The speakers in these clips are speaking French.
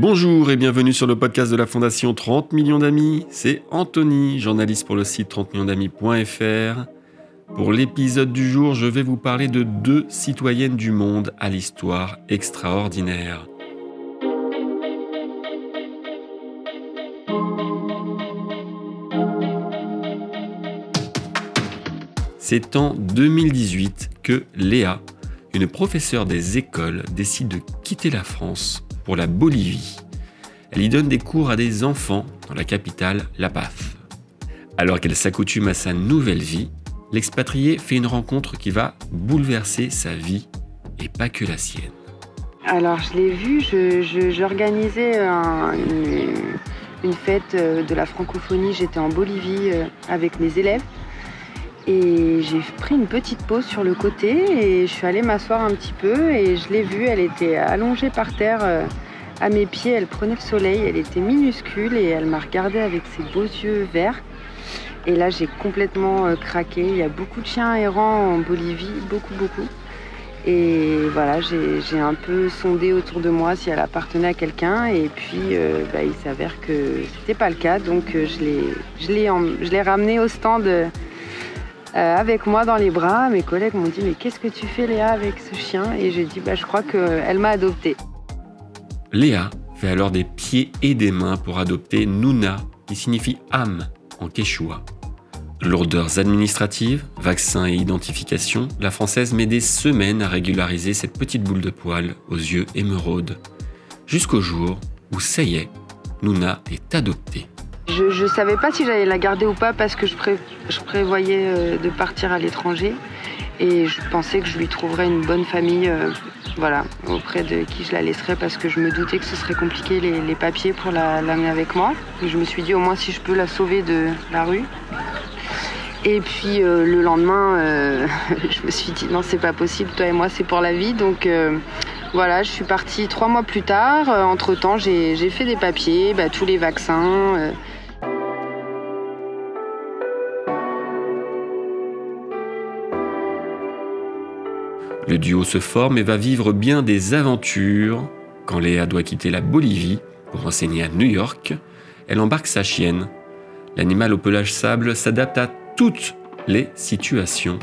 Bonjour et bienvenue sur le podcast de la Fondation 30 millions d'amis. C'est Anthony, journaliste pour le site 30 millions d'amis.fr. Pour l'épisode du jour, je vais vous parler de deux citoyennes du monde à l'histoire extraordinaire. C'est en 2018 que Léa, une professeure des écoles, décide de quitter la France la Bolivie. Elle y donne des cours à des enfants dans la capitale, La Paz. Alors qu'elle s'accoutume à sa nouvelle vie, l'expatriée fait une rencontre qui va bouleverser sa vie et pas que la sienne. Alors je l'ai vu, j'organisais une, une, fête euh, de la francophonie, j'étais en Bolivie euh, avec mes élèves et j'ai pris une petite pause sur le côté et je suis allée m'asseoir un petit peu et je l'ai vue, elle était allongée par terre euh, à mes pieds, elle prenait le soleil, elle était minuscule et elle m'a regardée avec ses beaux yeux verts. Et là j'ai complètement euh, craqué. Il y a beaucoup de chiens errants en Bolivie, beaucoup beaucoup. Et voilà, j'ai un peu sondé autour de moi si elle appartenait à quelqu'un. Et puis, euh, bah, il s'avère que c'était pas le cas. Donc, je l'ai ramené au stand euh, avec moi dans les bras. Mes collègues m'ont dit mais qu'est-ce que tu fais Léa avec ce chien? Et j'ai dit bah, je crois qu'elle m'a adopté. Léa fait alors des pieds et des mains pour adopter Nuna, qui signifie âme en quechua. Lourdeurs administratives, vaccins et identification, la française met des semaines à régulariser cette petite boule de poils aux yeux émeraudes. Jusqu'au jour où, ça y est, Nuna est adoptée. Je ne savais pas si j'allais la garder ou pas parce que je, prévoyais euh, de partir à l'étranger et je pensais que je lui trouverais une bonne famille euh, voilà, auprès de qui je la laisserais parce que je me doutais que ce serait compliqué les, papiers pour l'amener avec moi. Je me suis dit au moins si je peux la sauver de la rue. Et puis euh, le lendemain, je me suis dit non c'est pas possible, toi et moi c'est pour la vie. Donc voilà, je suis partie trois mois plus tard. entre temps j'ai fait des papiers, bah, tous les vaccins. Le duo se forme et va vivre bien des aventures. Quand Léa doit quitter la Bolivie pour enseigner à New York, elle embarque sa chienne. L'animal au pelage sable s'adapte à toutes les situations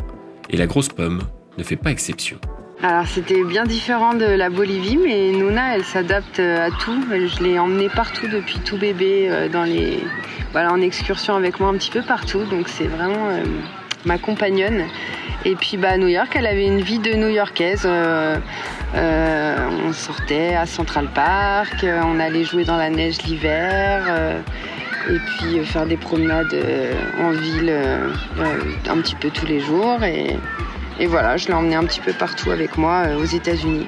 et la grosse pomme ne fait pas exception. Alors c'était bien différent de la Bolivie, mais Nuna elle s'adapte à tout. Je l'ai emmenée partout depuis tout bébé, euh, dans les, voilà, en excursion avec moi un petit peu partout. Donc c'est vraiment euh, ma compagnonne. Et puis bah, à New York, elle avait une vie de New-Yorkaise. Euh, euh, on sortait à Central Park, euh, on allait jouer dans la neige l'hiver, et puis faire des promenades en ville un petit peu tous les jours. Et, et voilà, je l'ai emmenée un petit peu partout avec moi aux États-Unis.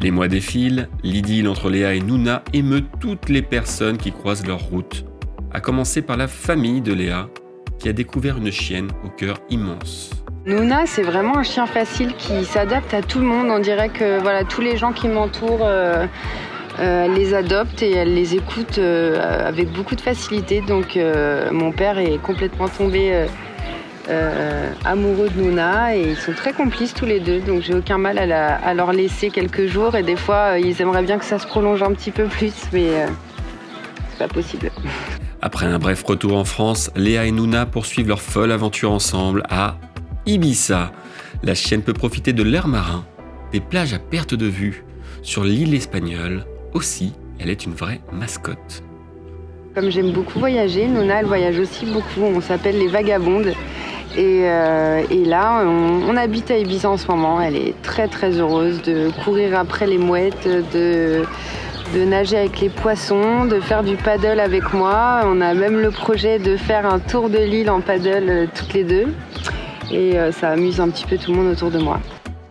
Les mois défilent, l'idylle entre Léa et Nuna émeut toutes les personnes qui croisent leur route, à commencer par la famille de Léa, qui a découvert une chienne au cœur immense. Nuna, c'est vraiment un chien facile qui s'adapte à tout le monde. On dirait que voilà, tous les gens qui m'entourent, euh, euh, les adopte et elle les écoute euh, avec beaucoup de facilité. Donc mon père est complètement tombé amoureux de Nuna et ils sont très complices tous les deux. Donc j'ai aucun mal à, à, leur laisser quelques jours et des fois ils aimeraient bien que ça se prolonge un petit peu plus, mais c'est pas possible. Après un bref retour en France, Léa et Nuna poursuivent leur folle aventure ensemble à Ibiza. La chienne peut profiter de l'air marin, des plages à perte de vue. Sur l'île espagnole, aussi, elle est une vraie mascotte. Comme j'aime beaucoup voyager, Nuna elle voyage aussi beaucoup. On s'appelle les vagabondes. Et, euh, là, on, habite à Ibiza en ce moment. Elle est très très heureuse de courir après les mouettes, de de nager avec les poissons, de faire du paddle avec moi. On a même le projet de faire un tour de l'île en paddle euh, toutes les deux. Et euh, ça amuse un petit peu tout le monde autour de moi.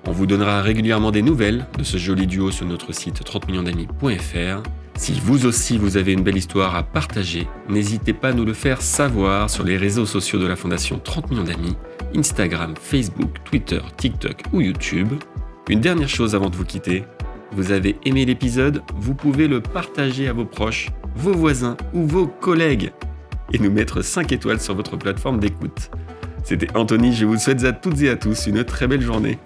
On vous donnera régulièrement des nouvelles de ce joli duo sur notre site 30millionsdamis.fr. Si vous aussi vous avez une belle histoire à partager, n'hésitez pas à nous le faire savoir sur les réseaux sociaux de la Fondation 30 millions d'amis, Instagram, Facebook, Twitter, TikTok ou YouTube. Une dernière chose avant de vous quitter, vous avez aimé l'épisode, vous pouvez le partager à vos proches, vos voisins ou vos collègues et nous mettre 5 étoiles sur votre plateforme d'écoute. C'était Anthony, je vous souhaite à toutes et à tous une très belle journée.